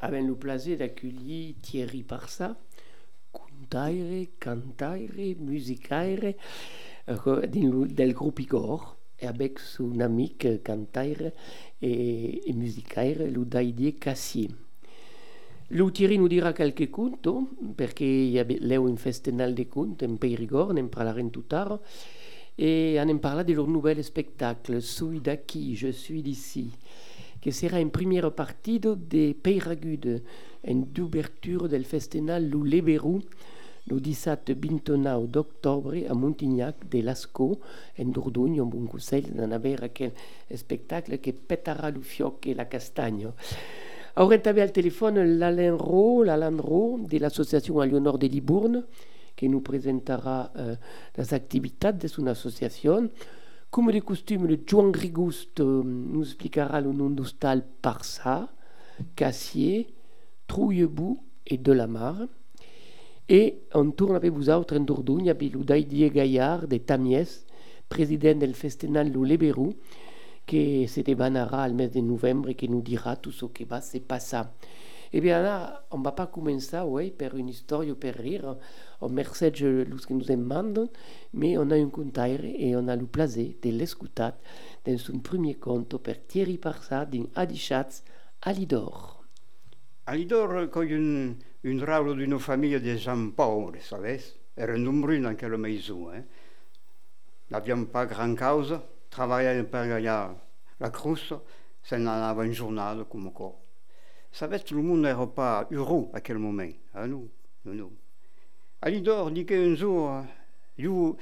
avem plaisir d'accueillir Thierry Parsa, contaire, cantaire, musicaire euh, del groupe Igor, avec son ami cantaire et, et musicaire, Ludaidie Cassier. Lu Thierry nous dira quelques contes, perché leu un festival de contes en Périgord, ne parlerem tout tard, et on en parla de leur nouvel spectacle, Suis d'acquis, je suis d'ici que sera une première partie de Peiragude, une d'ouverture del festival Lu Leberou, le 17 29 d'octobre à Montignac de Lascaux, en Dordogne, en bon conseil d'en avoir quel spectacle que pétara le fioc et la castagne. Ora avait al téléphone l'Alain l'Alain de l'association Alionor de Libourne, qui nous présentera euh, les activités de son association. Comme de costume, le Juan Grigust euh, nous expliquera le nom d'hostal Parsa, Cassier, Trouillebou et Delamar. Et on tourne avec vous autres en Dordogne avec Didier Gaillard de Tamies, président du festival de Leberou, qui se débanera le mois de novembre et qui nous dira tout ce qui va se passer. Eh bien là, on ne va pas commencer oui, par une histoire ou par rire. On merci ce que nous demandent, mais on a un contaire et on a le plaisir de l'écouter dans son premier conte par Thierry Parsa d'un Adichatz à Lidor. À Lidor, quand une, une râle d'une famille de gens pauvres, savez, era nombreux dans quelle maison. Hein. N'avions pas grand cause, travailler pour gagner la croûte, c'est en avait une journée comme quoi. Savez, tout le monde n'était pas heureux à quel moment. Hein, nous, nous, nous. Alidor dit qu'un jour, io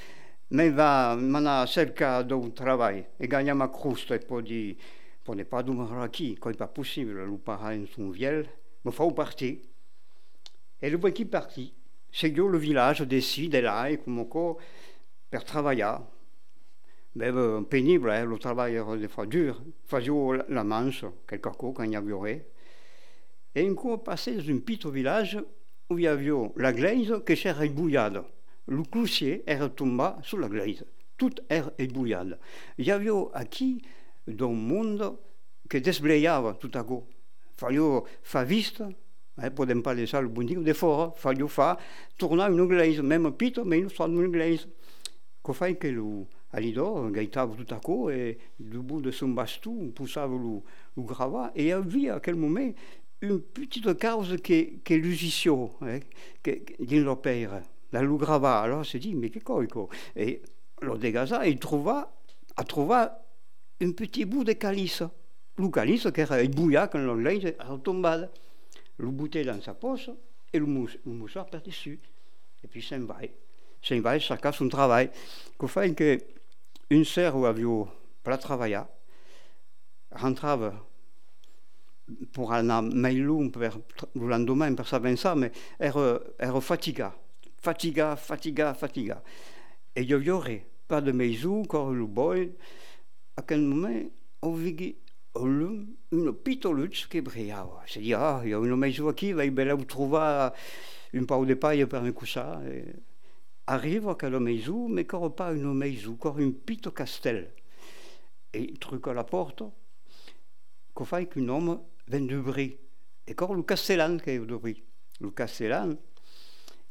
me va mana cerca d'un travail e gagna ma crusta e poi di poi ne pas demeurer qui quand pas possible le parrain son viel me fa partir et le qui parti c'est le village décide là et comme encore per travailler mais euh, pénible hein, le travail era des fois dur faisio la manche quelque chose quand il y avait et un coup passé dans un petit village où il y avait la glaise qui s'était ébouillade. Le cloutier est tombé sur la glaise. Tout est ébouillade. Il y avait aquí dans le monde qui désblayava tout à coup. Fallait faire viste, eh, podem parler ça le bon Dieu, de fora, il fallait faire tourner une glaise, même petite, mais sorte de glaise. Qu'au fait que le Alidor gaitava tout à coup et du bout de son baston poussava le, le gravat et y avait à quel moment une petite cause qui, est l'usitio, hein, dans leur père, la Lugrava. Alors, se dit, mais que Et le dégaza, il trouva, a trouvé un petit bout de calice. Le calice qui était bouillant quand linge est tombé. Le bouteille dans sa poche et le, mousse, le mouchoir par-dessus. Et puis, s'en va. S'en va, chacun son travail. Fait que une sœur où avait pour travailler, rentrava pour anar mai le lendemain per s'avançar, mais era, era fatiga, fatiga, fatiga, fatiga. Et il n'y aurait pas de maison, encore le boy. À quel moment, on vit une petite luce qui brillait. C'est dit, ah, il y a une maison ici, va bien vous trouver une part de paille pour me coucher. Et arrive à quelle maison, mais encore pas une maison, encore une petite castel. Et il truc à la porte, qu'on fait qu'un homme vient du bris. Et quand le Castellan qui est du bris, le Castellan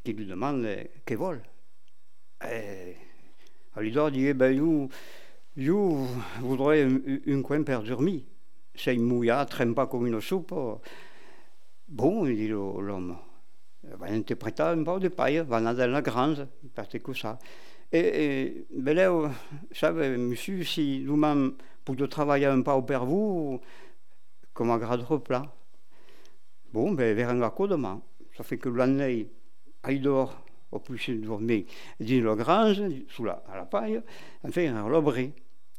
qui lui demande qu'il vole. Et Alidor dit, eh ben, you, you voudrais un, un coin pour dormir. C'est mouillé, traîne pas comme une soupe. Bon, il dit l'homme, va interpréter un peu de paille, va aller dans la grange, parce que ça. Et, ben là, savez, monsieur, si nous-mêmes, pour travailler un peu pour vous, comme un grade plat. Bon, ben, vers un coup demain. Ça fait que l'année, il dort au plus de dormir dans la grange, sous la, à la paille, enfin, à l'abri.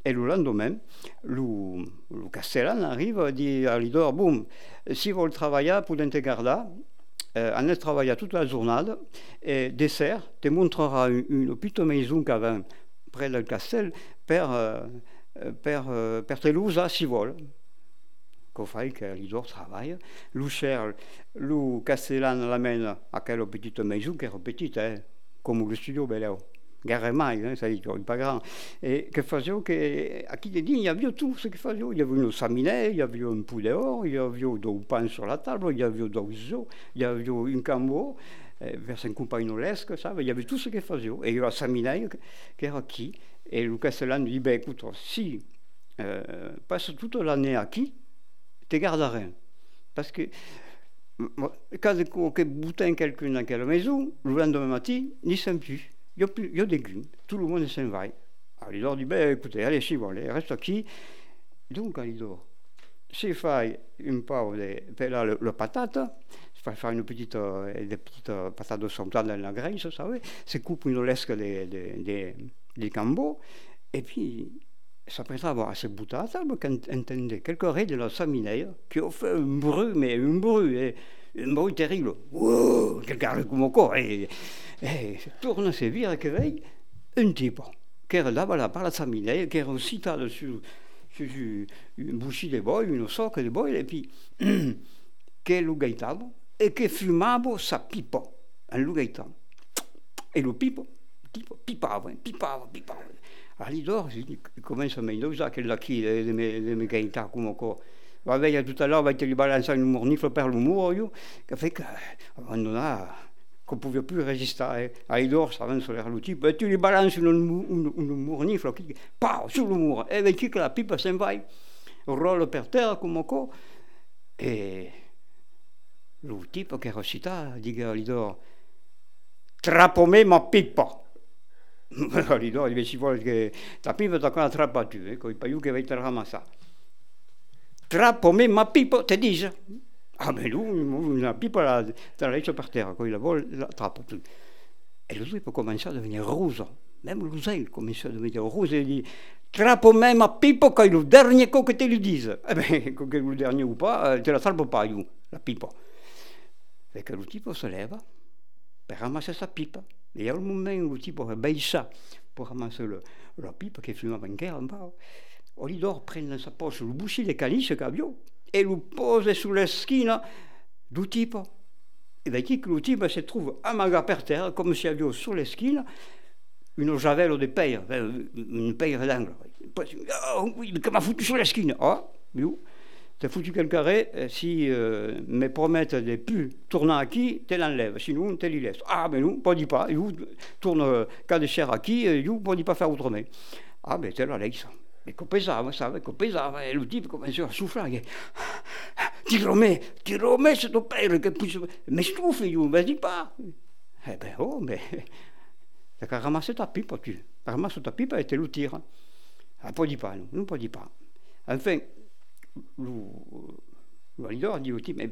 Et le lendemain, le, le castellan arrive et dit à l'idor, bon, si vous travaillez pour t'intégrer euh, on a travaillé toute la journée, et dessert, te montrera une, petite maison qu'il avait près du castel, euh, per, per Toulouse à Sivol. Qu'on que l'idor travaille. Lou cher, Lou Castellan l'amène à quelle petite maison, qui est petite, hein, comme le studio Beleo. Guerre mai, hein, ça dit, pas grand. Et que que, à qui dit, il y avait tout ce qu'il faisait. Il y avait une saminet, il y avait un poulet il y avait du pain sur la table, il y avait des œufs, il y avait un cambo, vers un compagnolesque, ça, il y avait tout ce qu'il faisait. Et il y avait la saminet qui era qui? Et le Castellan dit, ben écoute, si euh, passe toute l'année à qui, te gardes rien. Parce que quand que boutin quelqu'un dans quelle maison, le lendemain matin, n'y sont plus. Il y y a des guns, tout le monde s'en va. Alors leur dit, ben écoutez, allez, si vous voulez, reste aquí. Donc, il dort. Si fait une part de, ben là, le, le patate, fa faire une petite, euh, des petites euh, patates de santan dans la graisse, vous savez, se coupe une lesque des, des, des, des cambeaux, et puis s'apprêta à avoir assez table quand entendait quelques raies de la saminaire qui ont fait un bruit, mais un bruit, et, un bruit terrible. Wow, quelqu'un comme encore, et, et tourne ses vires et veille un type qui est là, voilà, par la saminaire, qui est aussi dessus une bouchée de bois, une socle de bois, et puis qui est le gaitabo, et qui fumava sa pipa, un gaitabo. Et le pipa, tipo, pipava, pipava, pipava. Allora comincia a me usa che la chi de me de me gaita come co va veia tutta l'ora vai te li balanza in un morniflo per le muoio che fait che abbandona qu'on pouvait plus résister à Idor, ça va sur type, et tu lui balances une, une, une mornifle qui, paf, sur le mur, et vedi que la pipa s'en va, roule per terra come co, e le type che recita, dit à Idor, trappome ma pipa. L'Idor, il ci vuole che la pipa da qua trappa tu, eh, con i paiù che vai te ramassare. Trappome ma pipa, te dice. Ah, mais lui, la pipa la, la laisse par terre, quand il la vole, il l'attrape. Et le peut commencer à devenir rouge. Même l'oseille commence à devenir rouge. Et il dit Trappo même à pipa quand le dernier coup que tu lui dises. Eh bien, que le dernier ou pas, tu la trappes pas, la pipa. Et que le type se lève pour ramasser sa pipe. Et un moment où le type baisse pour ramasser la pipe qui fumait en guerre, Olidor prend dans sa poche le boucher de calice qu'il avait e lo pose sulla schiena du tipo. E vedi che lo tipo si trova amaga per terra come se avesse sulla schiena une javel de paille, une paille d'angle. Oh, mais m'a foutu sur la schiena Oh, you, t'as foutu quel carré, si euh, me promettent de plus tourner à qui, te l'enlève, sinon te l'y laisse. Ah, mais nous, pas dit pas, you, tourne cas de chair à qui, you, pas dit pas faire autrement. Ah, ben, te la laisse. Ecco, pesava, sai, ecco, pesava e il tipo cominciò a soffrire. Ti romè, ti romè sto pelle che poi mi stufi io, vedi pa. Eh beh, oh, beh. T'as qu'à ramasser ta pipe, tu. Ramasse ta pipe et tu le tires. Ah, pas pas, non, pas pas. Enfin, le, le dit au type, mais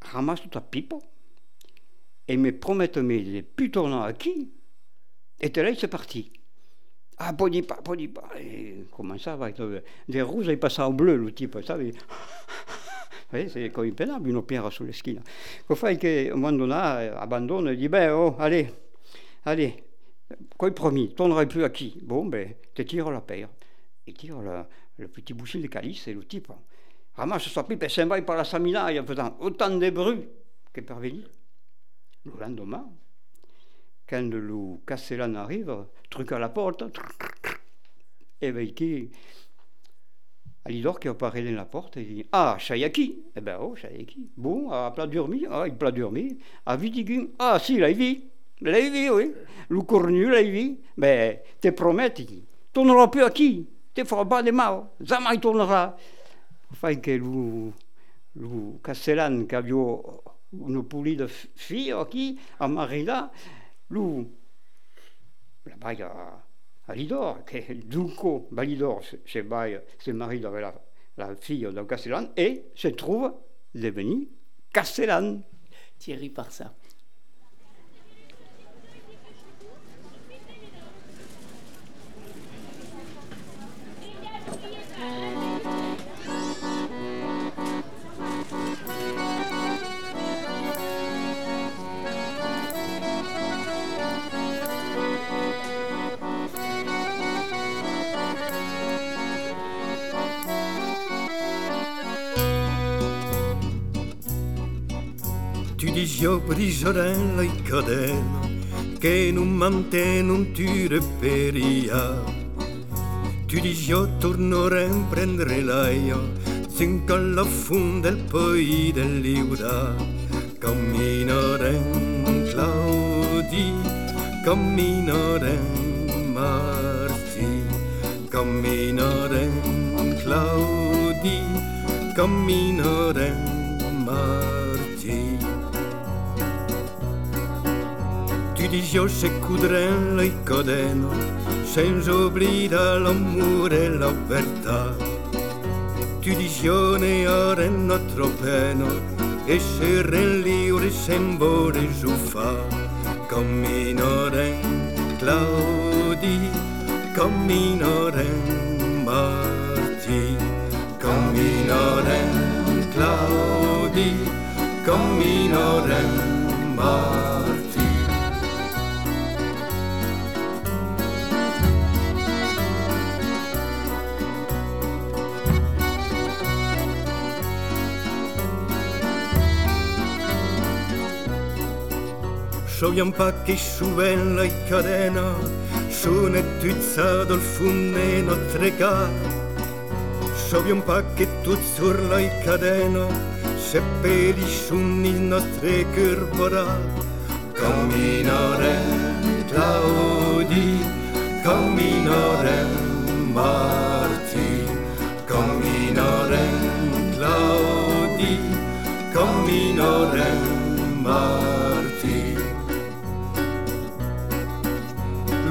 ramasse ta pipe et me promettez-moi de plus tourner à qui et te laisse c'est parti. Ah, poi di pas, poi di pas. Et cominciava des rouges et passava au bleu, le type, sai? Oui, c'est comme pénable une pierre sulle schiena. Che fai che un moment donné abandonne et dit ben oh, allez, allez, quoi promis, tournerai plus à qui? Bon, ben, te tire la paire. Il tire le, petit bouchon de calice et le type ramasse sa pipe et va par la saminaille en faisant autant de bruit que parvenu. Le lendemain, quand le Castellan arrive, truc à la porte, et bien qui Alidor qui apparaît dans la porte et dit Ah, Chayaki Eh ben, oh, Chayaki. Bon, à plat dormi, ah, il plat dormi. À Vidigin, ah, si, l'a vu. L'a vu, oui. Le cornu, l'a vu. Ben, te promets, tu tourneras plus à qui? Te feras pas de mal. Jamais il tournera. Enfin, que le, le Castellan qui avait une poulie de filles qui, à Marina, lui, là-bas, il y a Alidor, qui est Balidor, c'est mari avec la, la fille de Castellan, et se trouve devenu Castellan. Thierry par ça. dici io prigiorella e cadena che non mantengono tire per Tu dici io tornerò a prendere l'aia sin alla fonda del poi dell'Iuda. Camminare Claudi camminare Marti camminare Claudi camminare Marti religiós et coudrem l'icodeno, sens oblidar l'amor e la verdad. Tu dicione ore nostro peno, essere liure sembore zuffa, camminorem Claudi, camminorem Marti, camminorem Claudi, camminorem Marti. Čovjam pak i šuvena i kadena Šune tuca dol funeno trega. Šovjam pak i tu curla i kadena Šepeli šuni no trekrbora Camminarem Claudi Camminarem Marti. Camminarem Claudi Camminarem Marti.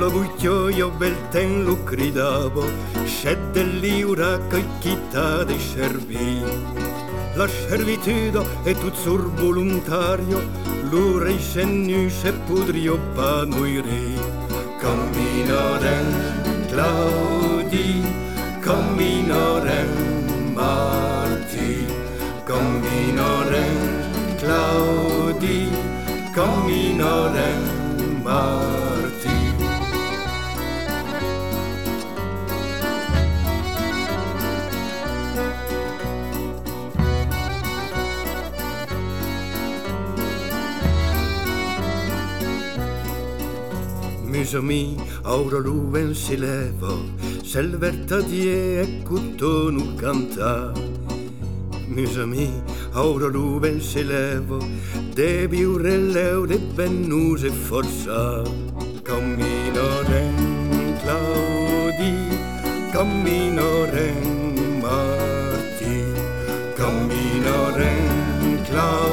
lo guicchioio belten lo cridavo, c'è l'iura che chitta dei servi. La servitudo è tutto sur volontario, l'ura i sennu se pudrio panuiri. Cammino ren Claudi, cammino ren Marti, cammino ren Claudi, cammino ren Marti. Gisami, aura luven si levo, sel vertadie e cuttonu canta. Misami, aura luven si levo, devi un urrelleu de vennuse forza. Cammino ren Claudi, cammino ren Marti, cammino ren Claudi.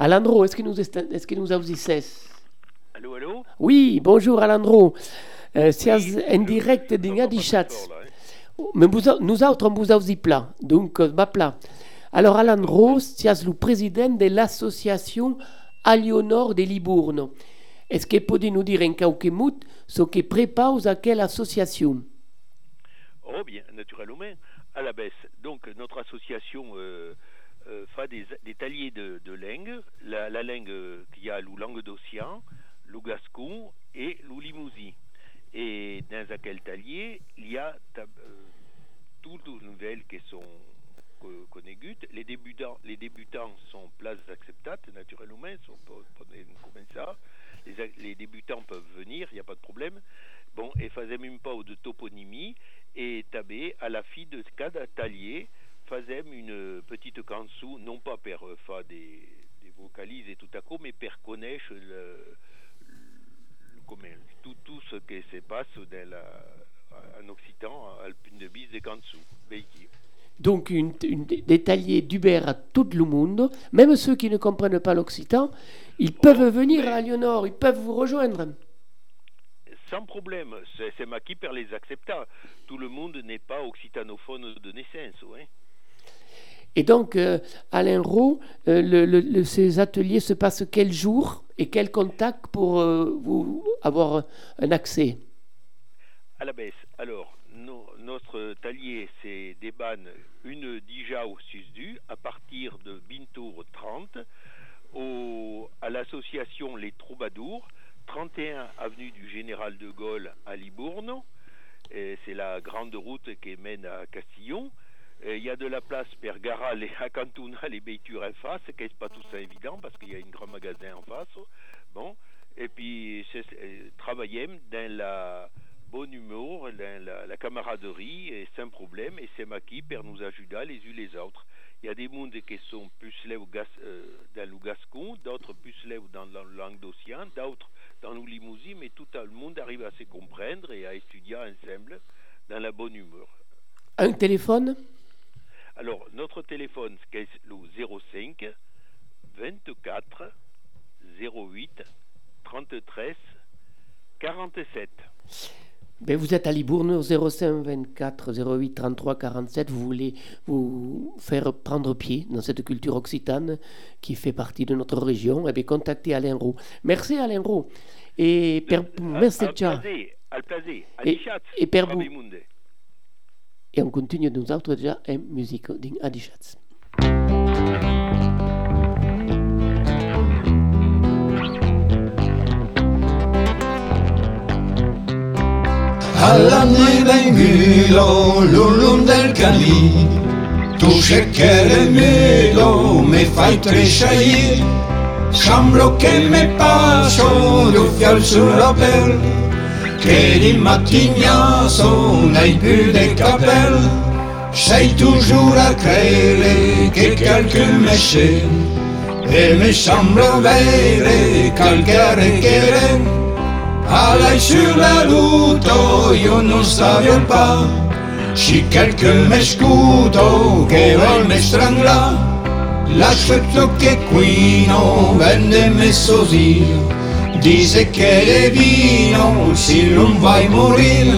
À l'Andro, est-ce que nous, est-ce que nous Allô, allô? Oui, bonjour Alandro. Euh, c'est en direct d'Ingadichat. Mais vous, nous autres, on vous avons plat. Donc, va euh, plat. Alors, Alandro, c'est le président de l'association Alionor de Libourne. Est-ce que peut nous dire en quelques mots ce que prépare à quelle association? Oh bien, naturellement. À la baisse. Donc, notre association euh, euh, fait des, des taliers de, de. La, la langue qu'il y a, la langue d'océan, le gascon et le limousin. Et dans quel talier, il y a euh, toutes les nouvelles qui sont connaissantes. Les débutants, les débutants sont places acceptables, naturellement, sont comme ça. Les, les, débutants peuvent venir, il n'y a pas de problème. Bon, et faisait même pas de toponymie et tabé à la fille de cada talier faisait une petite cansou, non pas per faire des, des vocalises et tout à coup, mais per connaître le commun. Tout, tout ce qui se passe dans la, en Occitan, Alpine de Bise et Kansou, Donc une, une, des taliers d'Uber à tout le monde, même ceux qui ne comprennent pas l'occitan, ils peuvent Oh, venir mais- à Lionor, ils peuvent vous rejoindre. Sans problème, c'est c'est moi qui per les accepta. Tout le monde n'est pas occitanophone de naissance. Ouais. Et donc, euh, Alain Roux, euh, le- ces ateliers se passent quel jour et quel contact pour euh, vous avoir un accès? À la baisse. Alors, no- notre talier, c'est des bannes, une déjà au SUSDU, à partir de Bintour 30, au, à l'association Les Troubadours, 31 avenue du Général de Gaulle à Libourne. C'est la grande route qui mène à Castillon. Et Il y a de la place per Garal et à Cantona, les Beitures en face, qui n'est pas tout ça évident parce qu'il y a un grand magasin en face. Bon. Et puis, euh, travailler dans la bonne humeur, dans la, camaraderie, et sans problème, et c'est qui per nous ajudar les uns les autres. Il y a des mondes qui sont plus gas, euh, dans le gascon, d'autres plus là dans la langue d'océan, d'autres dans le limousin, mais tout le monde arrive à se comprendre et à étudier ensemble dans la bonne humeur. Un téléphone? Alors, notre téléphone, c'est le 05 24 08 33 47. ben, Vous êtes à Libourne au 05 24 08 33 47. Vous voulez vous faire prendre pied dans cette culture occitane qui fait partie de notre région? Eh bien, contactez Alain Roux. Merci Alain Roux. Et per... merci Al ciao. al plaisir. Et on continue nous autres déjà en musique din Adichatz. Alla vengulo l'ullum del camí Tu cercare melo me fai tresciair Semblo che me passo d'uffiar sulla pelle Que di matinha son ai pu de capel Sei toujours à crêle que quelque méché Et me chambre verre calcaire querem Allai sur la lutto oh, io non savio pas. Si quelque m'escuto oh, que vol me strangla L'aspetto che qui non vende me sosio Dize que le vino si l'on va morir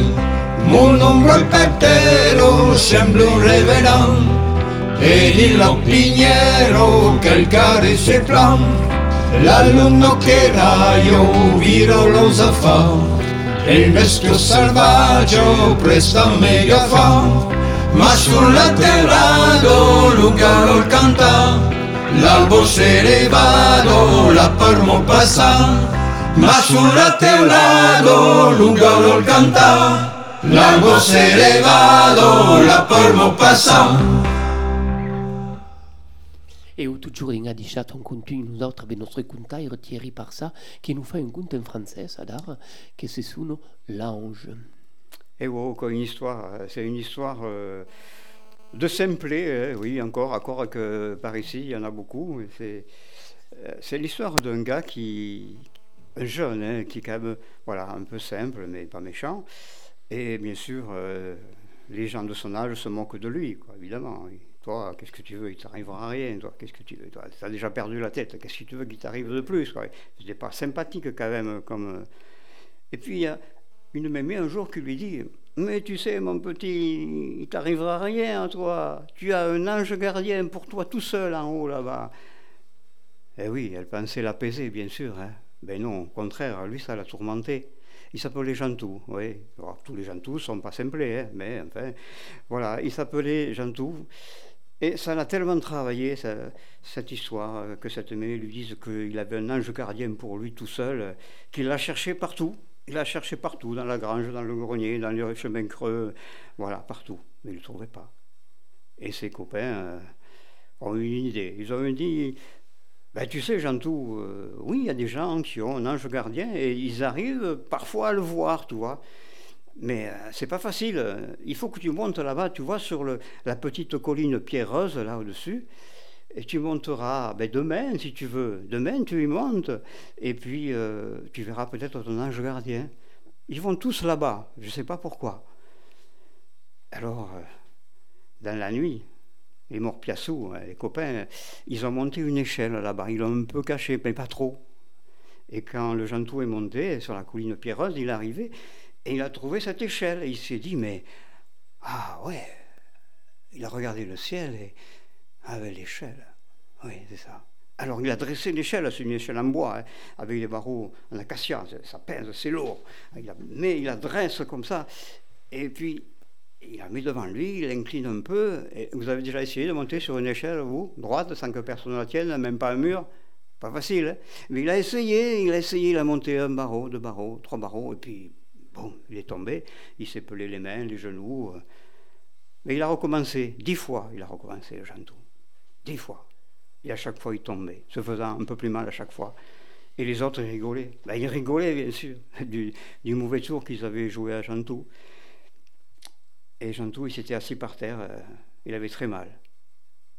Mon ombre petero semble un reverant Et il en pignero quel carré se plan. L'alumno que raio viro los afan El mestre salvaggio presta mega fan Ma sul laterrado Luca lo canta L'albo se elevado la parmo passant Ma sulla teulado Lucaro canta L'albo se elevado la palmo passa Et au toujours in Adichat, on continue nous autres avec notre contaire Thierry Parsa qui nous fait un conte en français, Adar, qui se sono L'Ange. Et wow, quoi, une histoire, euh, c'est une histoire euh, de simplet, hein, oui, encore, encore que par ici, il y en a beaucoup. C'est, euh, c'est l'histoire d'un gars qui, un jeune, hein, qui est quand même, voilà, un peu simple, mais pas méchant. Et bien sûr, euh, les gens de son âge se moquent de lui, quoi, évidemment. Toi, qu'est-ce que tu veux? Il t'arrivera rien. Toi, qu'est-ce que tu veux? Toi, as déjà perdu la tête. Qu'est-ce que tu veux qu'il t'arrive de plus C'était pas sympathique quand même, comme. euh. Et puis il y a une mémé un jour qui lui dit Mais tu sais, mon petit, il t'arrivera rien toi. Tu as un ange gardien pour toi tout seul en haut là-bas. Eh oui, elle pensait l'apaiser, bien sûr. Hein. Ben non, au contraire, lui, ça l'a tourmenté. Il s'appelait Jantou, oui. Alors, tous les Jantous ne sont pas simplés, hein, mais enfin, voilà, il s'appelait Jantou. Et ça l'a tellement travaillé, cette histoire, euh, que cette mémé lui dise qu'il avait un ange gardien pour lui tout seul, qu'il l'a cherché partout. Il l'a cherché partout, dans la grange, dans le grenier, dans les chemins creux, voilà, partout. Mais il ne le trouvait pas. Et ses copains euh, ont eu une idée. Ils ont dit ben, Tu sais, Jantou, euh, oui, il y a des gens qui ont un ange gardien et ils arrivent parfois à le voir, tu vois. Mais euh, c'est pas facile. Il faut que tu montes là-bas, tu vois, sur la petite colline pierreuse, là au-dessus. et tu monteras ben, demain, si tu veux. Demain, tu y montes, et puis euh, tu verras peut-être ton ange gardien. Ils vont tous là-bas, je ne sais pas pourquoi. Alors, euh, dans la nuit, les morts piassous, hein, les copains, ils ont monté une échelle là-bas. Ils l'ont un peu caché, mais pas trop. Et quand le Jantou est monté sur la colline pierreuse, il est arrivé et il a trouvé cette échelle. Et il s'est dit, mais, ah ouais, il a regardé le ciel et, avec l'échelle. Oui, c'est ça. Alors il a dressé l'échelle, c'est une échelle en bois, hein, avec des barreaux en acacia, ça pèse, c'est lourd. mais il la dresse comme ça, et puis il la met devant lui, il l'incline un peu. Et vous avez déjà essayé de monter sur une échelle, vous, droite, sans que personne ne la tienne, même pas un mur? Pas facile, hein Mais il a essayé, il a essayé, il a monté un barreau, deux barreaux, trois barreaux, et puis, bon, il est tombé, il s'est pelé les mains, les genoux. Euh. Mais il a recommencé, dix fois, il a recommencé le. Dix fois. Et à chaque fois, il tombait, se faisant un peu plus mal à chaque fois. Et les autres rigolaient. Ben, ils rigolaient, bien sûr, du, du mauvais tour qu'ils avaient joué à Jantou. Et Jantou, il s'était assis par terre, euh, il avait très mal.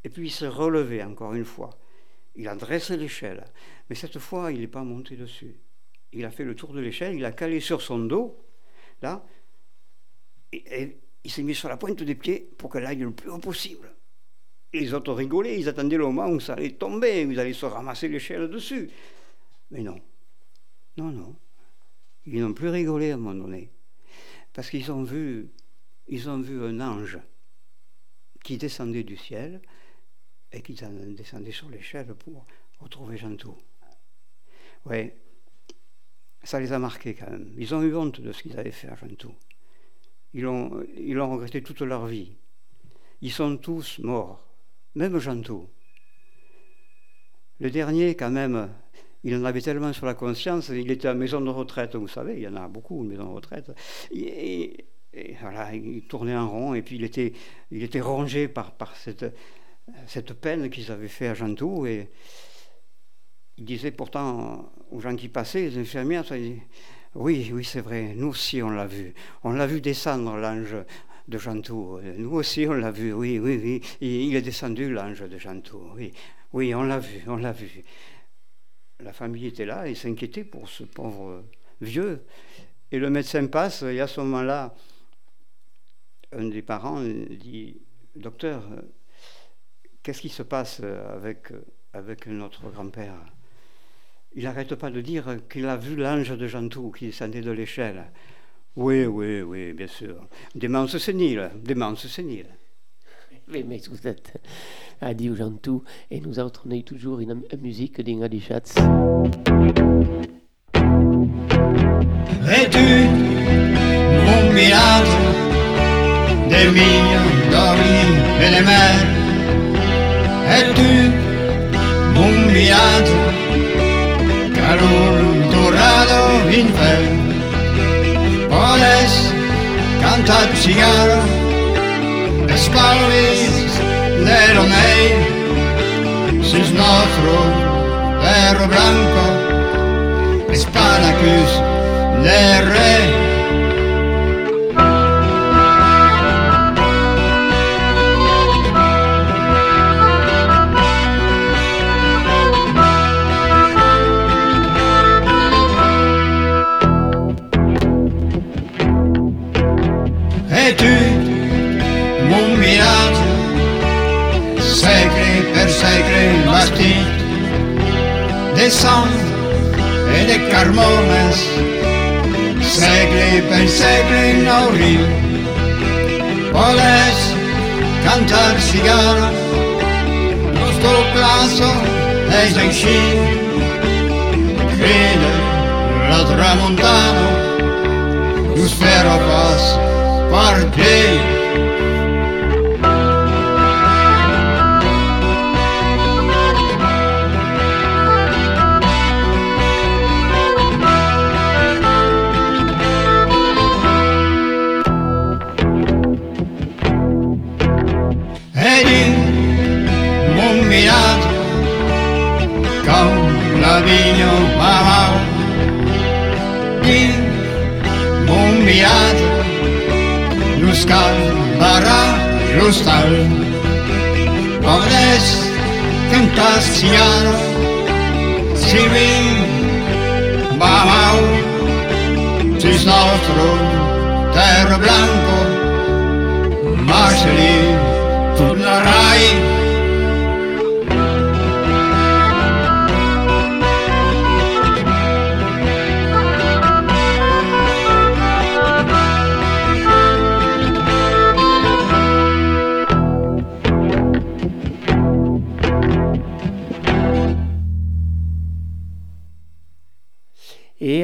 Et puis il se relevait encore une fois. Il a dressé l'échelle, mais cette fois, il n'est pas monté dessus. Il a fait le tour de l'échelle, il a calé sur son dos, là, et, il s'est mis sur la pointe des pieds pour qu'elle aille le plus haut possible. les autres rigolaient, ils attendaient le moment où ça allait tomber, où ils allaient se ramasser l'échelle dessus. Mais non, non, non. Ils n'ont plus rigolé à un moment donné, parce qu'ils ont vu ils ont vu un ange qui descendait du ciel et qui descendait sur l'échelle pour retrouver Jantou. Oui, ça les a marqués quand même. Ils ont eu honte de ce qu'ils avaient fait à Jantou. Ils l'ont ils regretté toute leur vie. Ils sont tous morts, même Jantou. Le dernier, quand même, il en avait tellement sur la conscience, il était à maison de retraite, vous savez, il y en a beaucoup, une maison de retraite. Et, et voilà, il tournait en rond et puis il était, il était rongé par, par cette, cette peine qu'ils avaient fait à Jantou. Et il disait pourtant aux gens qui passaient, les infirmières, oui, oui, c'est vrai, nous aussi on l'a vu. On l'a vu descendre l'ange de Jantou. Nous aussi on l'a vu, oui, oui, oui. Il est descendu l'ange de Jantou, oui. Oui, on l'a vu, on l'a vu. La famille était là et s'inquiétait pour ce pauvre vieux. Et le médecin passe, et à ce moment-là, un des parents dit Docteur, qu'est-ce qui se passe avec, avec notre grand-père? Il n'arrête pas de dire qu'il a vu l'ange de Jantou qui descendait de l'échelle. Oui, oui, oui, bien sûr. Démence sénile, démence sénile. Oui, mais vous êtes a dit Jantou et nous autres, on toujours une musique d'Inga Schatz. Et tu, mon de miña dormi e de mer e tu un viatge per un torrado infern. Podes cantar cigarro es palmes de romei sus nostro perro blanco es panacus de rei de sang et de carmones. Segle per segle nauril. Podes cantar cigara nostro plazo és així. Crede la tramontana lo spero pas parquet costal. Pobres tentación, si vi, mamau, tis nostro terra blanco, marceli, tornerai.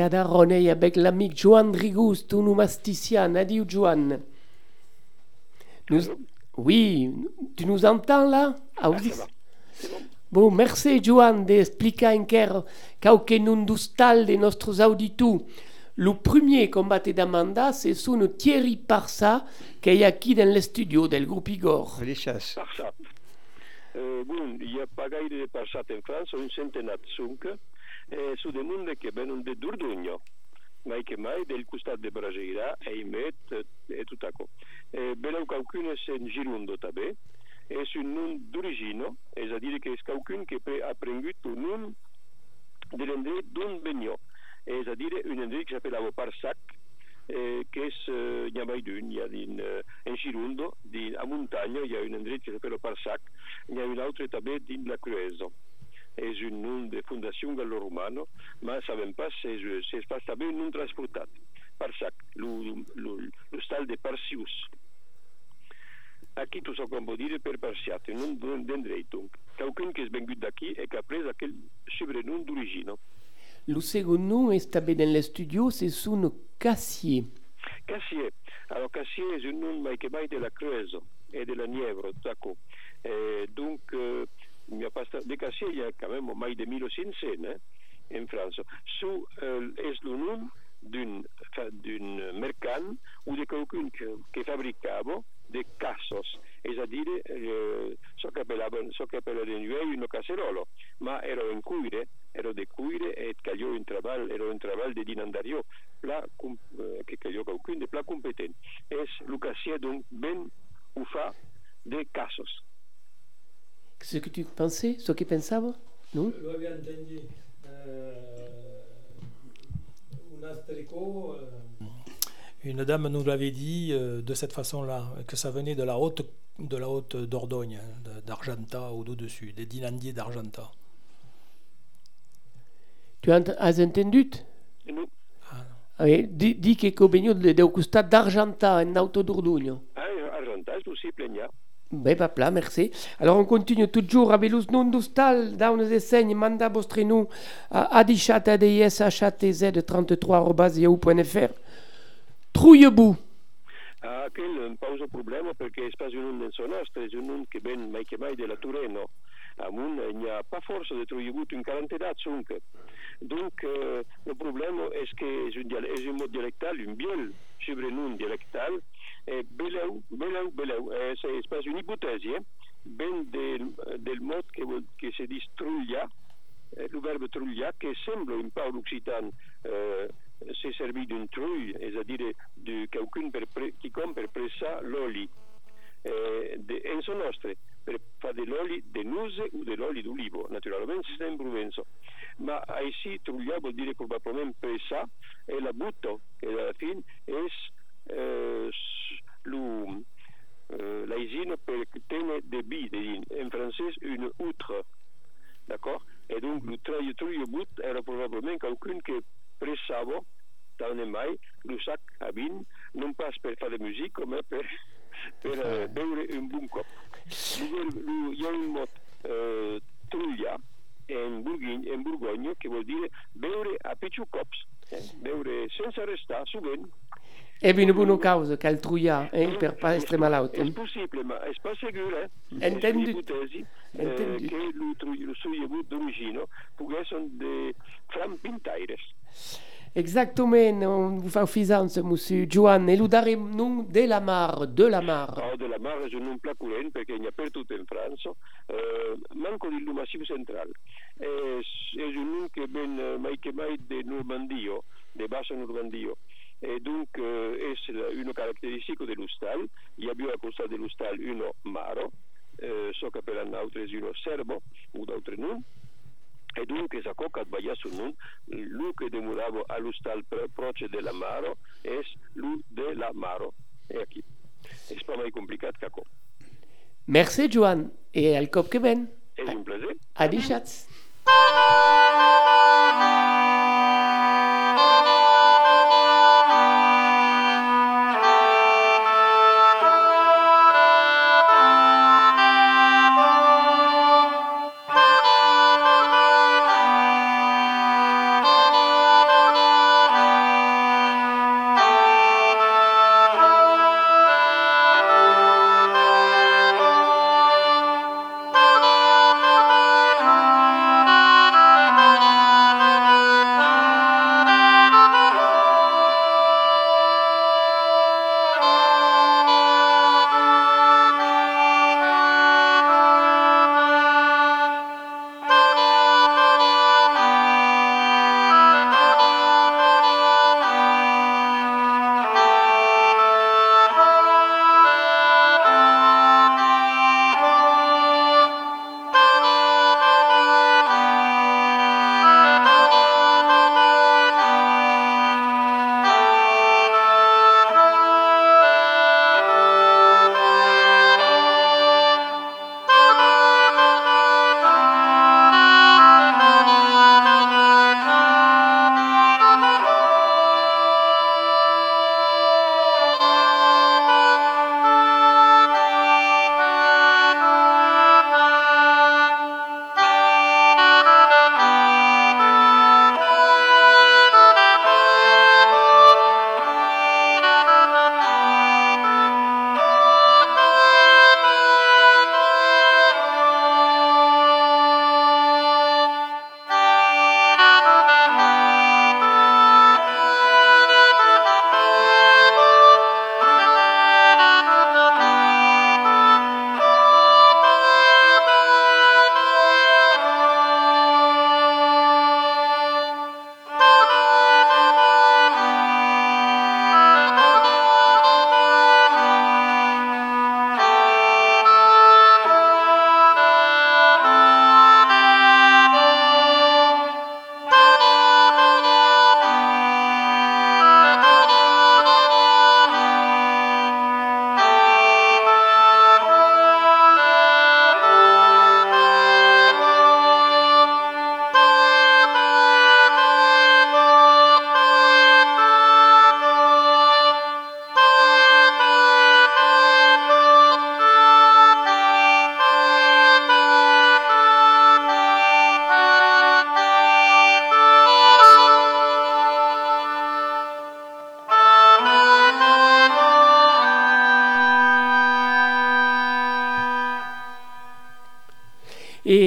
Et à Daronei avec l'ami Joan Rigous, tout nous mastician. Adieu, Joan. Nous... Oui, tu nous entends là? Ah, oui. Bon, merci Joan d'expliquer encore quelques noms d'ustal de nostres auditeurs. Le premier combat d'Amanda, c'est son Thierry Parsa, qui est ici dans le studio del groupe Igor. Felices. Parsat. Eh, bun, hi ha pas de Parsat en França, un centenat sunc, eh, su de munde che venen de Durdugno, mai che mai del costat de Brageira, e Imet e tot aquò. Eh, beleu qualcun és en Girundo també, és un nom d'origino, és a dir, que és qualcun que pre- ha prengut un nom de l'endret d'on venió, és a dir, un endret que s'appellava Parsac, eh, che és eh, n'hi ha mai d'un, hi ha din, eh, en Girundo, din, a muntagna hi ha un endret que s'appella Parsac, n'hi ha un altre també din la Cruesa. És un nom de fundació gallo-romano, ma sabem pas si és, si és pas també un nom transportat. Parsac, l'hostal de Parsius. Aquí tu so com dir per Parsiat, un nom d'un- d'endret, donc. Qualcun que és vengut d'aquí e que ha pres aquell sobrenom d'origino. Le second nom est també dans le studio, c'est son Cassier. Cassier. Alors Cassier est un nom mai che mai de la Creuse et de la Nièvre, d'accord. Et donc, euh, il n'y a pas de Cassier, il y a quand même mai de 1500 hein, en France. Sous euh, est le nom d'un fa- d'un mercant ou de quelqu'un que, que fabricava de cassos, c'est-à-dire euh, ce qu'appelaven ce qu'appellano in Uei un caserolo, ma era in cuire, era de cuire e cagliò in travail, era un travail de dinandario, pla com, eh, que cagliò qualcun de pla competent. És el cassier donc ben ho fa de cassos. Ce que tu pensais, ce que pensava Non? Lo había entendido. Euh, un astricot, euh, une dame nous l'avait dit euh, de cette façon-là, que ça venait de la haute de la haute Dordogne, de- d'Argenta ou d'au-dessus, des dinandiers d'Argenta. Tu as entendu? Eh, di, di che cobegno d'Argenta en auto d'Ordugno. ah, n'hi ha. Ben, pas plat, merci. Alors, on continue toujours avec les noms d'Ustal, dans les enseignes, manda vostre nom à adichatadis33.yahoo.fr. Trouillebou. Ah, aquell un pausa problema perquè és pas un nom del son nostre, és un que ven mai que mai de la Tureno. Amunt n'hi ha pas força de troigut un calentedat sunque. Donc, euh, le problème és que és un, és un mot dialectal, un biel sobrenom dialectal, e beleu, beleu, beleu, eh, és, és pas una hipotesi, eh? ben del, del mot que, vol- que se diu trullar, eh, el verbe trullar, que sembla un pau l'occitan eh, se servir d'un trull, és a dir, de qualcun per pre, quicom per pressar l'oli. Eh, de, en son nostre, per fa de l'oli de nuse o de l'oli d'olivo, naturalment si in Provenzo. Ma així trullar vuol dire probabilment pressar e la butto, che alla fine és eh, s- lo, eh, l'aisino per tenere de bi, de din, en francès une outre, d'accord? Et donc le truio, truio but era probabilment qualcun que pressava tant e mai lo sac a vin, non pas per fare musica, ma per, per eh, beure un bon cop. Hi ha un mot eh, trullar en, Burguign, en Borgogna che vuol dire beure a più cops, eh? beure senza restare, sovint. E una buona causa, cal trouillar, eh, per pas essere malaut. És possible, ma és pas segur, eh? Entendu. És una hipòtesi eh, Entendu. que lo, tru- lo sollevut d'origine poguessin de fram pintaires. Exactament, on vous fa ofisança, monsieur Joan, e lo darem nom de la mar, de la mar. O de la mar és un nom pla corrent perquè n'hi ha per tot en França, eh, manco del massiu central. És, és un nom que ven eh, mai que mai de Normandio, de bassa Normandio. Et donc, euh, és la- una característica de l'hostal. Hi havia al costat de l'hostal uno maro, eh, so che per altre uno serbo o d'altre non e dunque sa coca sbaglia su non lui che demuravo all'ustal proce dell'amaro è lui dell'amaro e qui è pas mai complicat che co Merci Joan. E al cop que ven. è un plaisir Adi Schatz.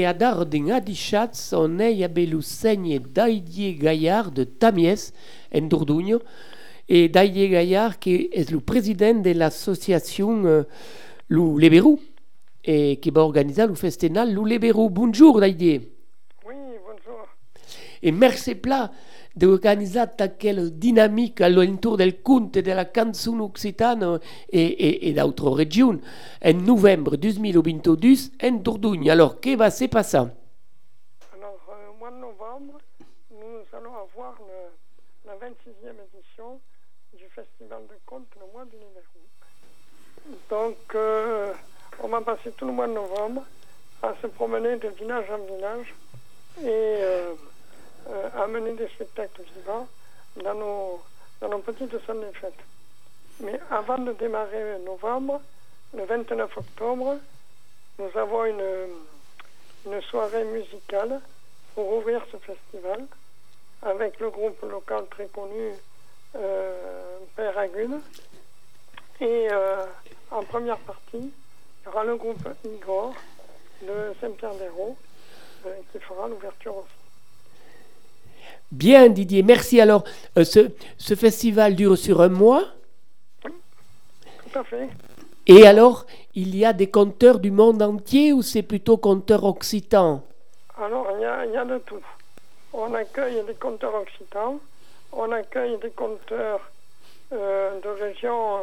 E a dar din adichatz on ei a belou seigne Daidie Gaillard de Tamies en Dordogne e Daidie Gaillard qui est le président de l'association euh, Lou Leberou et qui va organiser le festival Lou Leberou. Bonjour Daidie. Oui, bonjour. E merci pla de organizar aquella dinamica all'intorno del conte della canzone occitana e, e, e d'autres régions en novembre 2022 en Dordogne. Alors, que va se passer? Alors, euh, au mois de novembre, nous allons avoir la 26e édition du Festival de contes le mois du Libéraux. Donc, euh, on va passer tout le mois de novembre à se promener de village en village et euh, euh, à mener des spectacles vivants dans nos, dans nos petites salles de fête. Mais avant de démarrer novembre, le 29 octobre, nous avons une, une soirée musicale pour ouvrir ce festival avec le groupe local très connu euh, Père Agune. Et euh, en première partie, il y aura le groupe Igor de Saint-Pierre-d'Hérault euh, qui fera l'ouverture aussi. Bien Didier, merci. Alors, euh, ce, ce festival dure sur un mois Tout à fait. et alors, il y a des conteurs du monde entier ou c'est plutôt conteurs occitans? Alors, il y a, il y a de tout. On accueille des conteurs occitans, on accueille des conteurs euh, de régions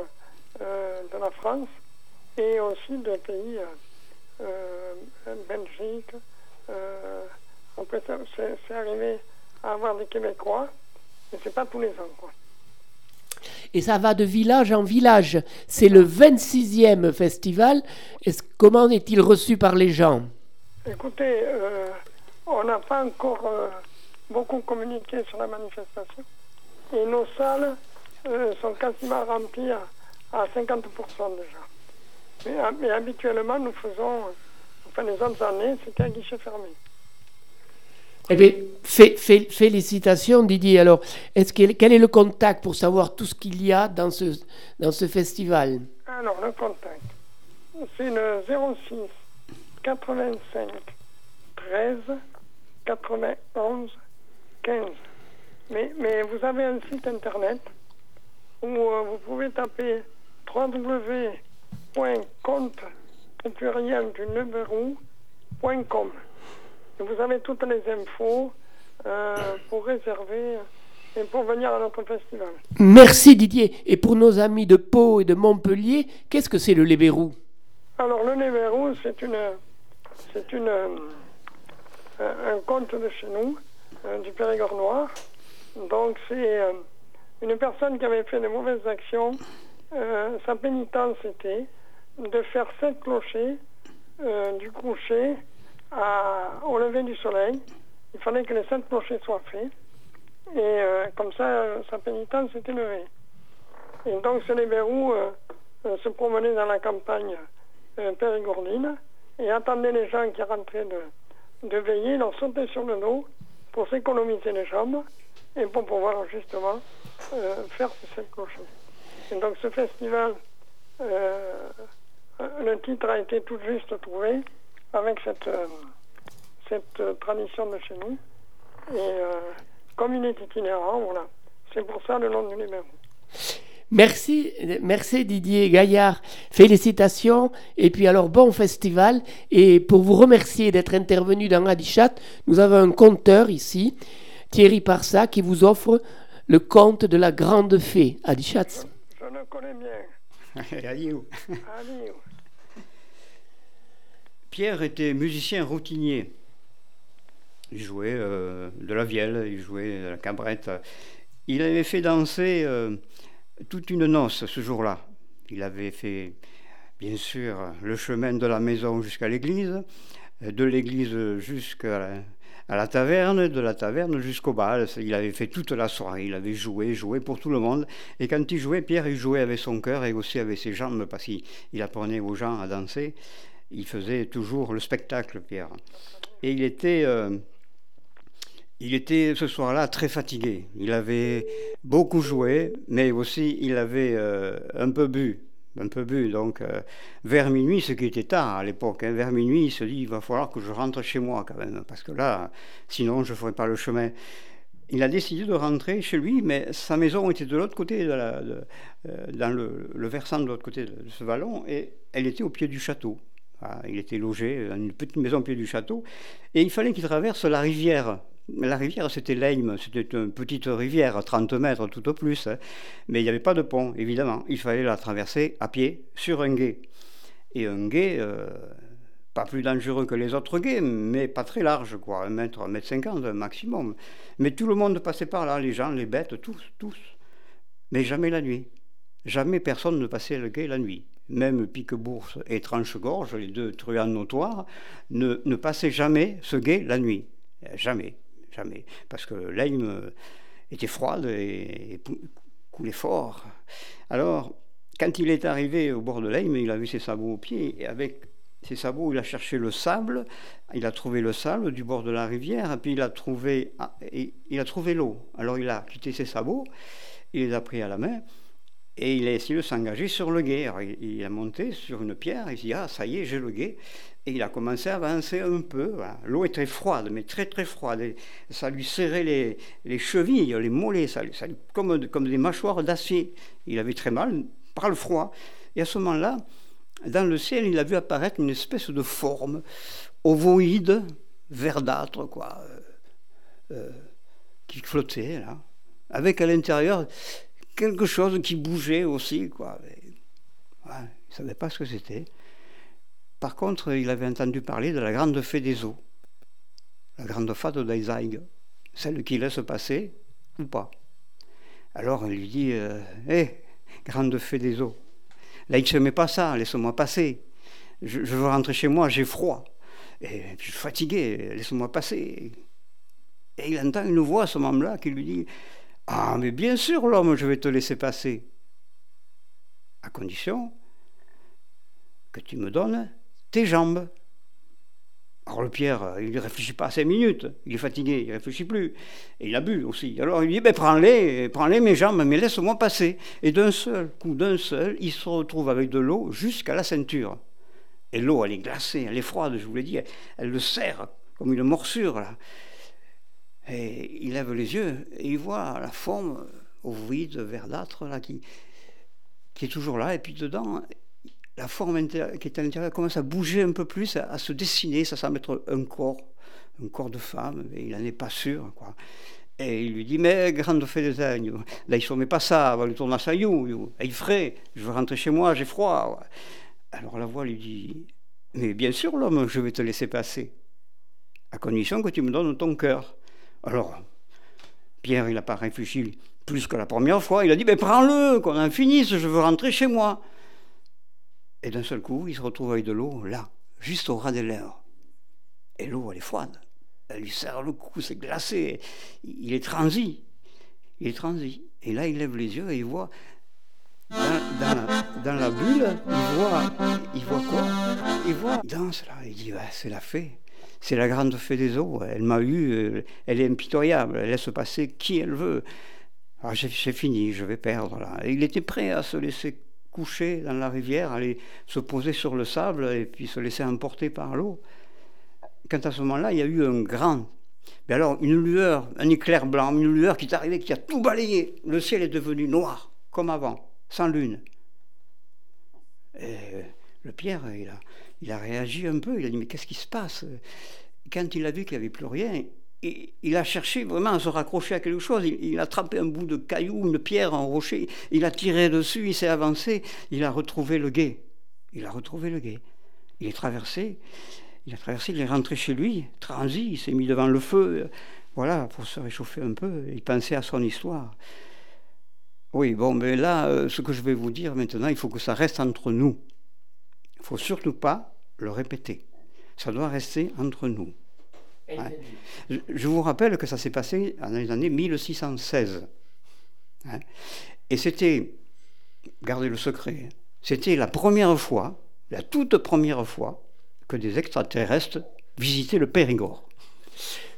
euh, de la France et aussi de pays Belgique. Après, c'est arrivé à avoir des Québécois, mais c'est pas tous les ans. Quoi. Et ça va de village en village. C'est le 26e festival. Comment est-il reçu par les gens? Écoutez, euh, on n'a pas encore euh, beaucoup communiqué sur la manifestation et nos salles euh, sont quasiment remplies à, à 50% déjà. Mais, mais habituellement, nous faisons, enfin les autres années, c'était un guichet fermé. Eh bien, fé- fé- félicitations Didier. Alors, est-ce que, quel est le contact pour savoir tout ce qu'il y a dans ce, dans ce festival? Alors, le contact, c'est le 06 85 13 91 15. Mais, mais vous avez un site internet où euh, vous pouvez taper www.compte. Vous avez toutes les infos euh, pour réserver et pour venir à notre festival. Merci Didier. Et pour nos amis de Pau et de Montpellier, qu'est-ce que c'est le Lébérou Alors, le Néverou, c'est une, c'est une, euh, un conte de chez nous, euh, du Périgord noir. Donc, c'est euh, une personne qui avait fait de mauvaises actions. Sa pénitence était de faire sept clochers du coucher au lever du soleil. Il fallait que les sept clochers soient faits. Et euh, comme ça, sa pénitence était levée. Et donc, ce Lébérou euh, euh, se promenait dans la campagne euh, périgordine et attendait les gens qui rentraient de, de veiller, leur sautait sur le dos pour s'économiser les jambes et pour pouvoir justement faire ces sept clochers. Et donc ce festival, le titre a été tout juste trouvé avec cette, euh, cette euh, tradition de chez nous. Et euh, comme il est itinérant, voilà. C'est pour ça le nom du numéro. Merci, merci Didier Gaillard. Félicitations. Et puis alors, bon festival. Et pour vous remercier d'être intervenu dans Radichat, nous avons un conteur ici, Thierry Parsa, qui vous offre le conte de la grande fée. Adichat. Je le connais bien. Allez, Allez, Pierre était musicien routinier. Il jouait euh, de la vielle, il jouait de la cabrette. Il avait fait danser euh, toute une noce ce jour-là. Il avait fait, bien sûr, le chemin de la maison jusqu'à l'église, de l'église jusqu'à la, la taverne, de la taverne jusqu'au bal. Il avait fait toute la soirée, il avait joué, joué pour tout le monde. Et quand il jouait, Pierre, il jouait avec son cœur et aussi avec ses jambes parce qu'il il apprenait aux gens à danser. Il faisait toujours le spectacle, Pierre. Et il était, euh, il était ce soir-là très fatigué. Il avait beaucoup joué, mais aussi il avait euh, un peu bu. Un peu bu, donc euh, vers minuit, ce qui était tard à l'époque, hein, vers minuit, il se dit il va falloir que je rentre chez moi quand même, parce que là, sinon je ne ferai pas le chemin. Il a décidé de rentrer chez lui, mais sa maison était de l'autre côté, dans le, le, versant de l'autre côté de ce vallon, et elle était au pied du château. Ah, il était logé dans une petite maison au pied du château, et il fallait qu'il traverse la rivière. La rivière, c'était l'Eim, c'était une petite rivière, 30 mètres tout au plus, hein. mais il n'y avait pas de pont, évidemment. Il fallait la traverser à pied sur un gué. Et un gué, euh, pas plus dangereux que les autres gués, mais pas très large, quoi, un mètre, un mètre cinquante maximum. Mais tout le monde passait par là, les gens, les bêtes, tous, tous. Mais jamais la nuit. Jamais personne ne passait le gué la nuit. Même Pique-Bourse et Tranche-Gorge, les deux truands notoires, ne, ne passaient jamais ce gué la nuit. Jamais, jamais. Parce que l'Aime était froide et, coulait fort. Alors, quand il est arrivé au bord de l'Aime, il avait ses sabots aux pieds, et avec ses sabots, il a cherché le sable, il a trouvé le sable du bord de la rivière, et puis il a trouvé, ah, il a trouvé l'eau. Alors il a quitté ses sabots, il les a pris à la main, et il a essayé de s'engager sur le. Alors, il, a monté sur une pierre, il s'est dit, ah, ça y est, j'ai le gué. Et il a commencé à avancer un peu. L'eau était froide, mais très très froide. Ça lui serrait les, les chevilles, les mollets, ça, ça, comme, comme des mâchoires d'acier. Il avait très mal par le froid. Et à ce moment-là, dans le ciel, il a vu apparaître une espèce de forme ovoïde, verdâtre, quoi, euh, euh, qui flottait là, avec à l'intérieur quelque chose qui bougeait aussi, quoi. Il ne savait pas ce que c'était. Par contre, il avait entendu parler de la grande fée des eaux, la grande fête d'Aizaïg, celle qui laisse passer ou pas. Alors il lui dit Hé, hey, grande fée des eaux, là il ne se met pas ça, laisse-moi passer. Je, je, veux rentrer chez moi, j'ai froid. Et je suis fatigué, laisse-moi passer. Et il entend une voix à ce moment-là qui lui dit Ah, mais bien sûr, l'homme, je vais te laisser passer. À condition que tu me donnes tes jambes. Alors le Pierre, il ne réfléchit pas à cinq minutes, il est fatigué, il ne réfléchit plus. Et il a bu aussi. Alors il dit, ben, prends-les, prends-les mes jambes, mais laisse-moi passer. Et d'un seul coup, d'un seul, il se retrouve avec de l'eau jusqu'à la ceinture. Et l'eau, elle est glacée, elle est froide, je vous l'ai dit, elle, elle, le serre comme une morsure. Là. Et il lève les yeux et il voit la forme vide, verdâtre, là, qui, qui est toujours là. Et puis dedans, la forme qui est à l'intérieur commence à bouger un peu plus, à, se dessiner, ça semble être un corps, un corps de femme, mais il n'en est pas sûr. Quoi. Et il lui dit, mais grande fée des aignes, là il ne met pas ça, va lui tourner à sa you, il ferait, je veux rentrer chez moi, j'ai froid. Alors la voix lui dit, mais bien sûr l'homme, je vais te laisser passer, à condition que tu me donnes ton cœur. Alors, Pierre, il n'a pas réfléchi plus que la première fois, il a dit, mais prends-le, qu'on en finisse, je veux rentrer chez moi. Et d'un seul coup, il se retrouve avec de l'eau, là, juste au ras des lèvres. Et l'eau, elle est froide. Elle lui serre le cou, c'est glacé. Il est transi. Il est transi. Et là, il lève les yeux et il voit, dans, la, bulle, il voit, il voit quoi? Il voit, il danse là. Il dit, c'est la fée. C'est la grande fée des eaux. Elle m'a eu, elle est impitoyable. Elle laisse passer qui elle veut. Alors, c'est fini, je vais perdre là. Il était prêt à se laisser coucher dans la rivière, aller se poser sur le sable et puis se laisser emporter par l'eau. Quand à ce moment-là, il y a eu un grand, mais alors une lueur, un éclair blanc, une lueur qui est arrivée, qui a tout balayé. Le ciel est devenu noir, comme avant, sans lune. Et le Pierre, il a, il a réagi un peu, il a dit, mais qu'est-ce qui se passe? Quand il a vu qu'il n'y avait plus rien, il a cherché vraiment à se raccrocher à quelque chose. Il, a attrapé un bout de caillou, une pierre, un rocher. Il a tiré dessus, il s'est avancé. Il a retrouvé le guet. Il a retrouvé le guet. Il est traversé. Il a traversé, il est rentré chez lui, transi, il s'est mis devant le feu, voilà, pour se réchauffer un peu. Il pensait à son histoire. Oui, bon, mais là, ce que je vais vous dire maintenant, il faut que ça reste entre nous. Il ne faut surtout pas le répéter. Ça doit rester entre nous. Ouais. Je vous rappelle que ça s'est passé dans les années 1616. Hein. Et c'était, gardez le secret, c'était la première fois, la toute première fois, que des extraterrestres visitaient le Périgord.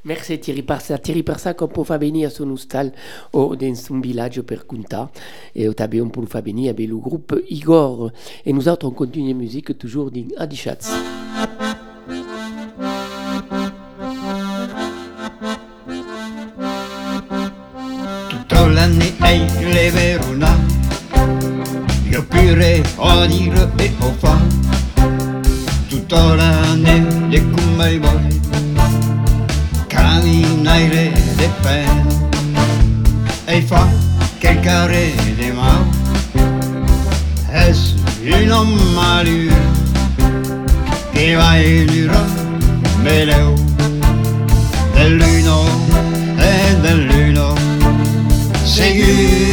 Merci Thierry Parsa. Thierry Parsa che può far venire a un hostal o in un villaggio per contar e abbiamo pour far venire avec le groupe Igor et nous autres on continue la musique toujours din Adichatz. l'anni ei le veruna Io pure o dire e o fa Tutta l'anni de come vuoi Camminare de pen E fa che care de mau Es un homme malure Che va e dura Beleu Dell'uno e dell'uno seguir.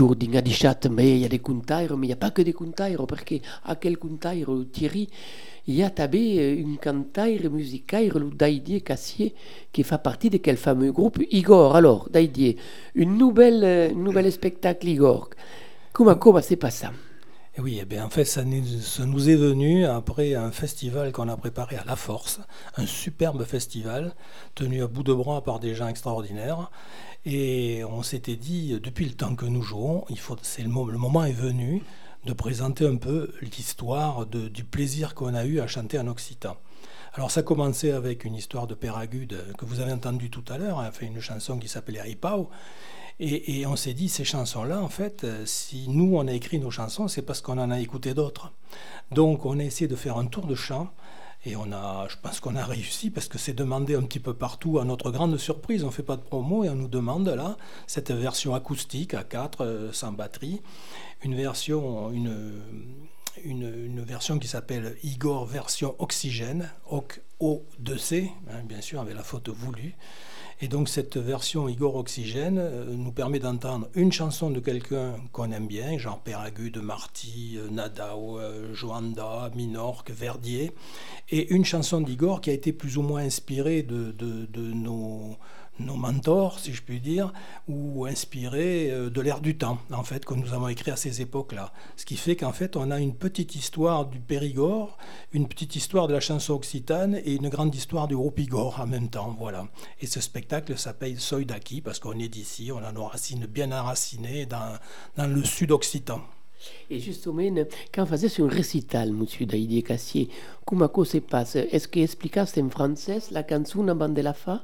Dinga di chat, mais il y a des contaires, mais il n'y a pas que des contaires, parce que à quel contaire, Thierry, il y a tabé une cantaire musicaire, le Daïdier Cassier, qui fait partie de quel fameux groupe? Igor. Alors, Daïdier, une nouvelle, une nouvelle spectacle Igor. Comment, comment c'est pas ça? Et oui, eh bien, en fait, ça nous est venu après un festival qu'on a préparé à La Force, un superbe festival tenu à bout de bras par des gens extraordinaires. Et on s'était dit, depuis le temps que nous jouons, il faut, c'est le, mo- le moment est venu de présenter un peu l'histoire du plaisir qu'on a eu à chanter en occitan. Alors ça commençait avec une histoire de Péragude que vous avez entendu tout à l'heure, a fait une chanson qui s'appelait Ripao. Et, et on s'est dit, ces chansons-là, en fait, si nous, on a écrit nos chansons, c'est parce qu'on en a écouté d'autres. Donc on a essayé de faire un tour de chant. Et on a, je pense qu'on a réussi parce que c'est demandé un petit peu partout. À notre grande surprise, on ne fait pas de promo et on nous demande là cette version acoustique à 4 sans batterie, une version, une, une, version qui s'appelle Igor version oxygène, OC O2C, hein, bien sûr avec la faute voulue. Et donc cette version Igor Oxygène euh, nous permet d'entendre une chanson de quelqu'un qu'on aime bien, genre Péragude, Marty, euh, Nadao, euh, Joanda, Minorque, Verdier, et une chanson d'Igor qui a été plus ou moins inspirée de, nos, nos mentors, si je puis dire, ou inspirée euh, de l'ère du temps, en fait, que nous avons écrit à ces époques-là. Ce qui fait qu'en fait, on a une petite histoire du Périgord, une petite histoire de la chanson occitane et une grande histoire du groupe Igor en même temps, voilà. Et ce spectacle s'appelle Soy d'Aki parce qu'on est d'ici, on a nos racines bien enracinées dans, dans le sud occitan. Et justement, quand vous faisiez un récital, monsieur Daïdier Cassier, comment ça se passe. Est-ce que explicaste en français la chanson avant de la fin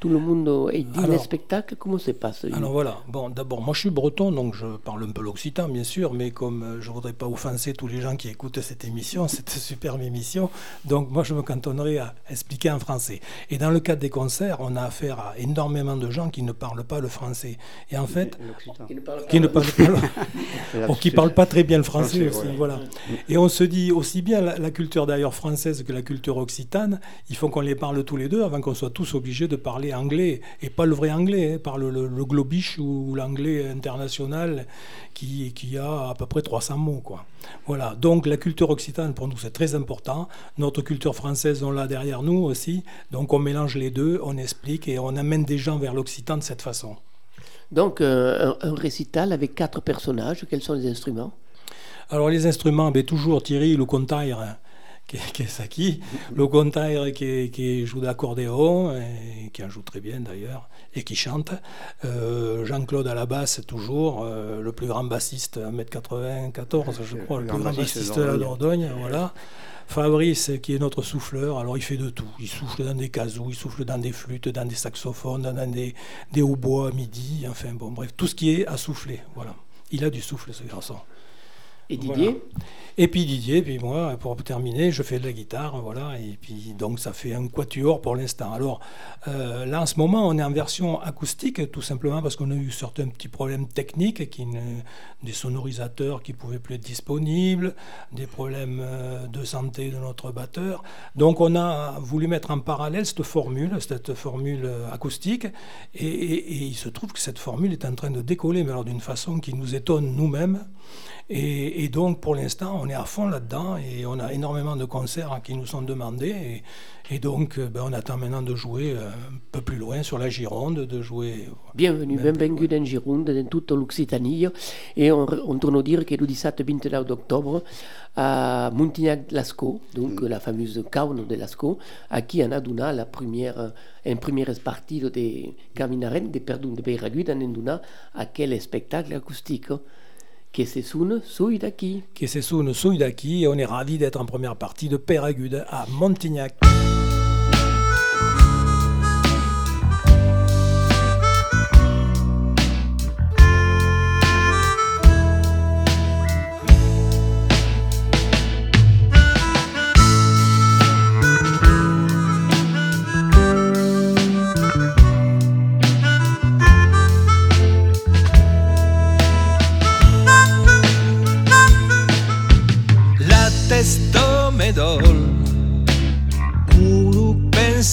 Tout le monde est dit le Alors- spectacle. Comment se passe Alors voilà, bon d'abord moi je suis breton donc je parle un peu l'occitan bien sûr, mais comme euh, je voudrais pas offenser tous les gens qui écoutent cette émission, cette superbe émission, donc moi je me cantonnerai à expliquer en français. Et dans le cadre des concerts, on a affaire à énormément de gens qui ne parlent pas le français. Et en fait. Qui ne parle qui ne parlent pas le- Là, ou qui parlent pas très bien le français Français, aussi, voilà. voilà. Et on se dit aussi bien la, la culture d'ailleurs française que la culture occitane, il faut qu'on les parle tous les deux avant qu'on soit tous obligés de parler anglais et pas le vrai anglais, hein, par le, le- le globish ou l'anglais international qui, qui a à peu près 300 mots, quoi. Voilà. Donc la culture occitane pour nous c'est très important. Notre culture française on l'a derrière nous aussi. Donc on mélange les deux, on explique et on amène des gens vers l'occitan de cette façon. Donc, euh, un, un récital avec quatre personnages. Quels sont les instruments? Alors les instruments, ben, toujours Thierry, le contaire, hein, qui, est- qui est Saki, le contaire qui, qui joue d'accordéon, et qui en joue très bien d'ailleurs, et qui chante. Euh, Jean-Claude à la basse, toujours, euh, le plus grand bassiste, 1m94, je C'est crois, le le plus grand bassiste de la Dordogne. Dordogne, voilà. Fabrice, qui est notre souffleur, alors il fait de tout. Il souffle dans des casous, il souffle dans des flûtes, dans des saxophones, dans des, des hautbois à midi, enfin bon, bref, tout ce qui est à souffler. Voilà. Il a du souffle, ce garçon. Et Didier? Et puis Didier, puis moi, pour terminer, je fais de la guitare, voilà, et puis donc ça fait un quatuor pour l'instant. Alors euh, là, en ce moment, on est en version acoustique, tout simplement parce qu'on a eu certains petits problèmes techniques, des sonorisateurs qui pouvaient plus être disponibles, des problèmes euh, de santé de notre batteur. Donc on a voulu mettre en parallèle cette formule, cette formule acoustique, et, il se trouve que cette formule est en train de décoller, mais alors d'une façon qui nous étonne nous-mêmes. Et, donc, pour l'instant, on est à fond là-dedans et on a énormément de concerts qui nous sont demandés. Et, donc, euh, ben, on attend maintenant de jouer euh, un peu plus loin sur la Gironde, de jouer. Bienvenue, benvenuti in Gironde, dans toute l'Occitanie. Et on, on tourne dire que le 17 29 d'octobre, à Montignac-Lascaux, donc mm. la fameuse caune de Lascaux, à qui on a donné la première, un premier partie de Caminaren de Perdun de Beiragut, on a donné à quel spectacle acoustique qui se soune Souidaki. Qui se soune Souidaki et on est ravis d'être en première partie de Péragude à Montignac.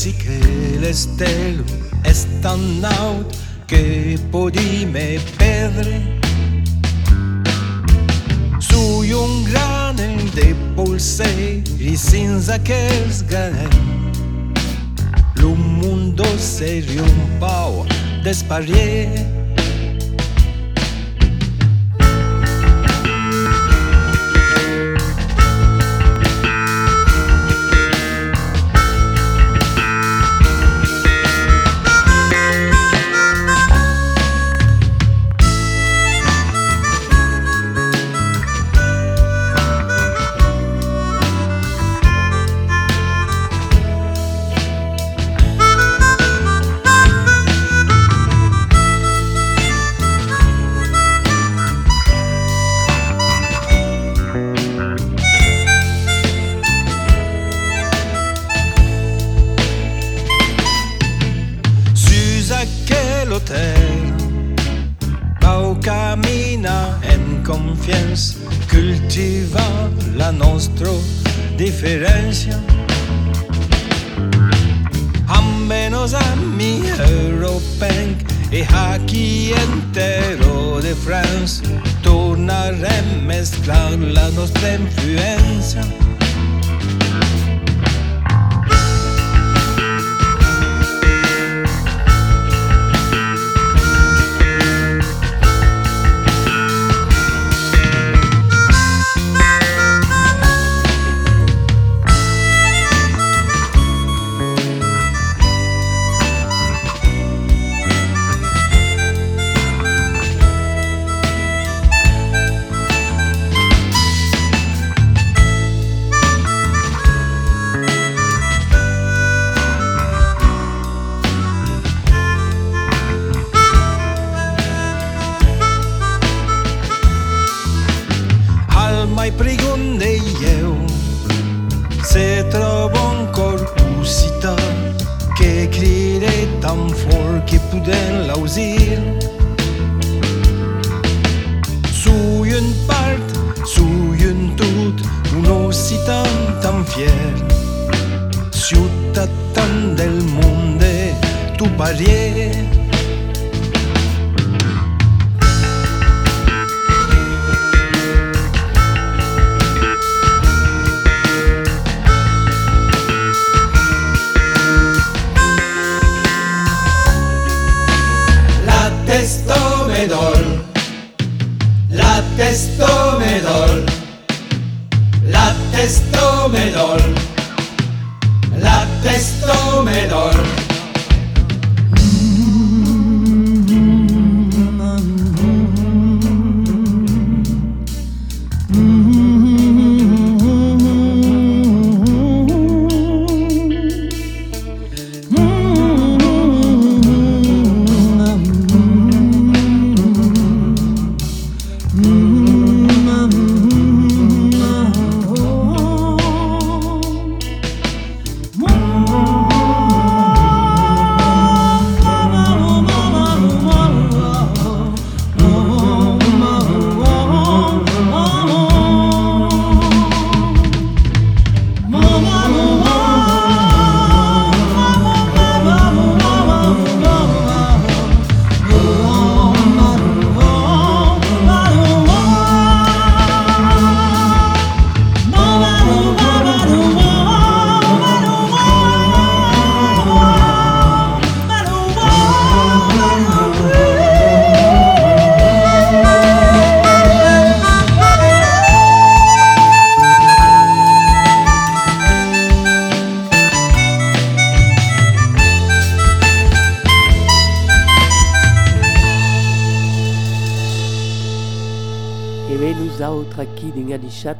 si que l'estel es tan naut que podi me perdre. Sui un gran de polsè i sins aquells ganem. Lo mundo seria un pau d'esparier.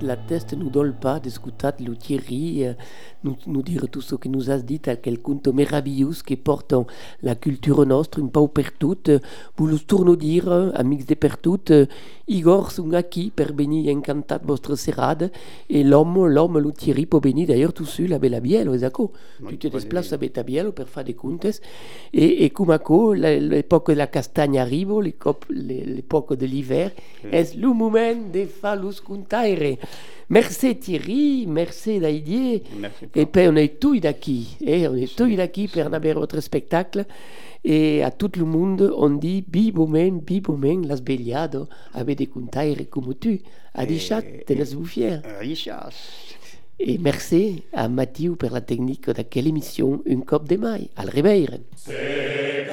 La test nous donne pas d'écouter le Thierry euh, nous, nous dire tout ce que nous has dit à quel conte merveilleux qui porte la culture nostra un peu per tout vous le tourno dire amics de per tout Igor aquí per venir encantat votre serade et l'homme l'homme Thierry peut venir d'ailleurs tout seul à Belabiel exactement tu te déplaces à Betabiel per faire des contes. Et, et comme l'époque de la castagne arrive l'époque de l'hiver. Est le moment de los contaire merci Thierry merci Daidier et puis on est tous d'ici eh? on est tous d'ici pour avoir votre spectacle. Et à tout le monde on dit bibomen bibomen las begliado avec des contaire comme tu. A dit chat tenes vous fier? Et merci à Mathieu pour la technique de quelle émission Une Cop de Maille. Al. C'est